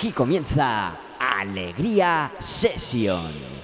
Aquí comienza Alegría Session.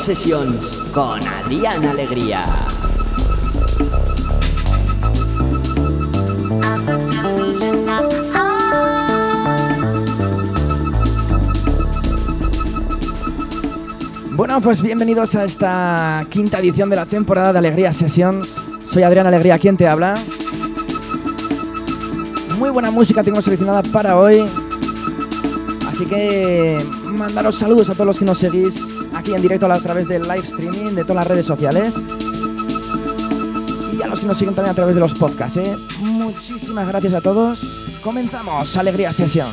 Sessions con Adrián Alegría. Bueno, pues bienvenidos a esta quinta edición de la temporada de Alegría Sesión. Soy Adrián Alegría, quien te habla. Muy buena música tengo seleccionada para hoy. Así que mandaros saludos a todos los que nos seguís aquí en directo a través del live streaming de todas las redes sociales. Y a los que nos siguen también a través de los podcasts. ¿eh? Muchísimas gracias a todos. Comenzamos, Alegría Sesión.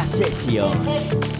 Alegría Session.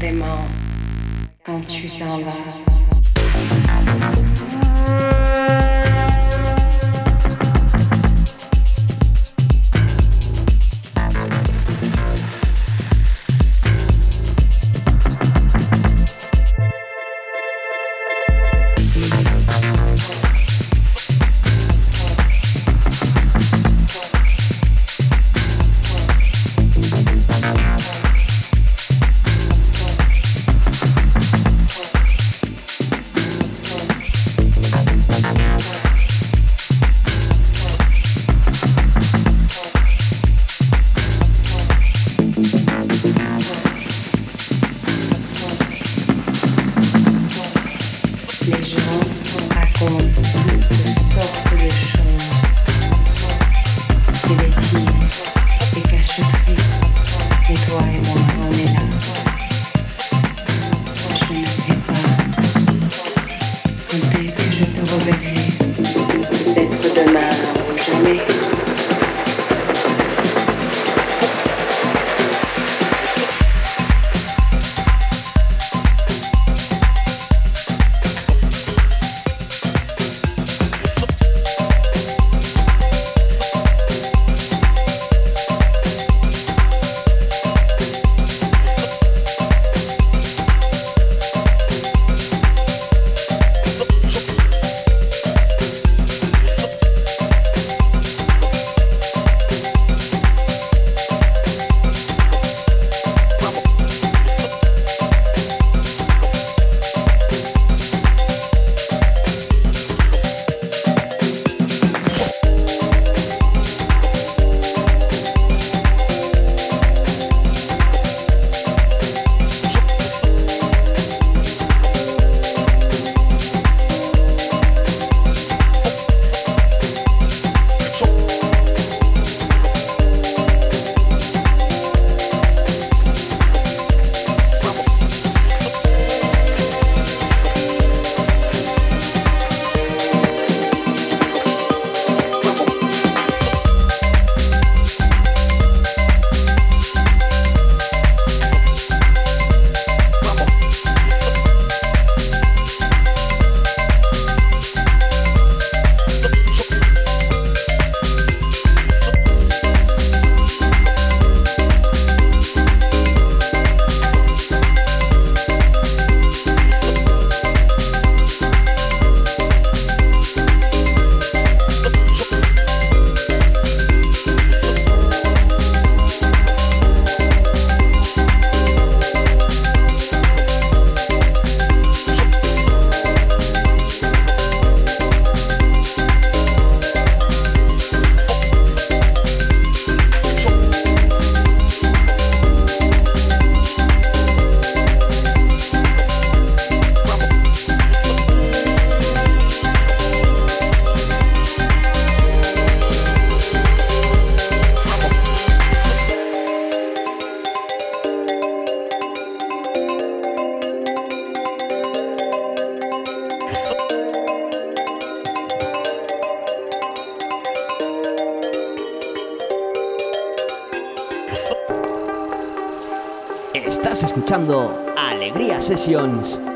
的猫。form of self-creation.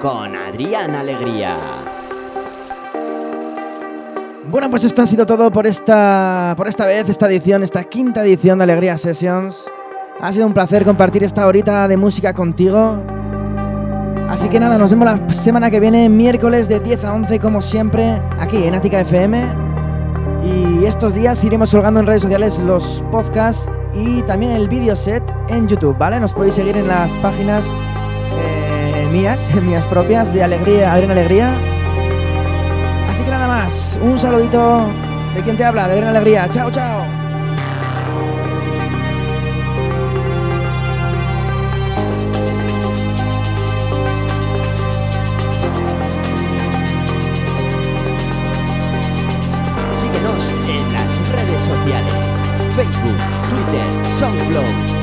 Con Adrián Alegría. Bueno, pues esto ha sido todo por esta, por esta vez, esta edición, esta quinta edición de Alegría Sessions. Ha sido un placer compartir esta horita de música contigo. Así que nada, nos vemos la semana que viene, miércoles de 10 a 11, como siempre, aquí en Ática FM. Y estos días iremos colgando en redes sociales los podcasts y también el video set en YouTube, ¿vale? Nos podéis seguir en las páginas mías, mías propias, de alegría, Adriana Alegría. Así que nada más, un saludito de quien te habla, de Adriana Alegría. Chao, chao. Síguenos en las redes sociales, Facebook, Twitter, SoundCloud.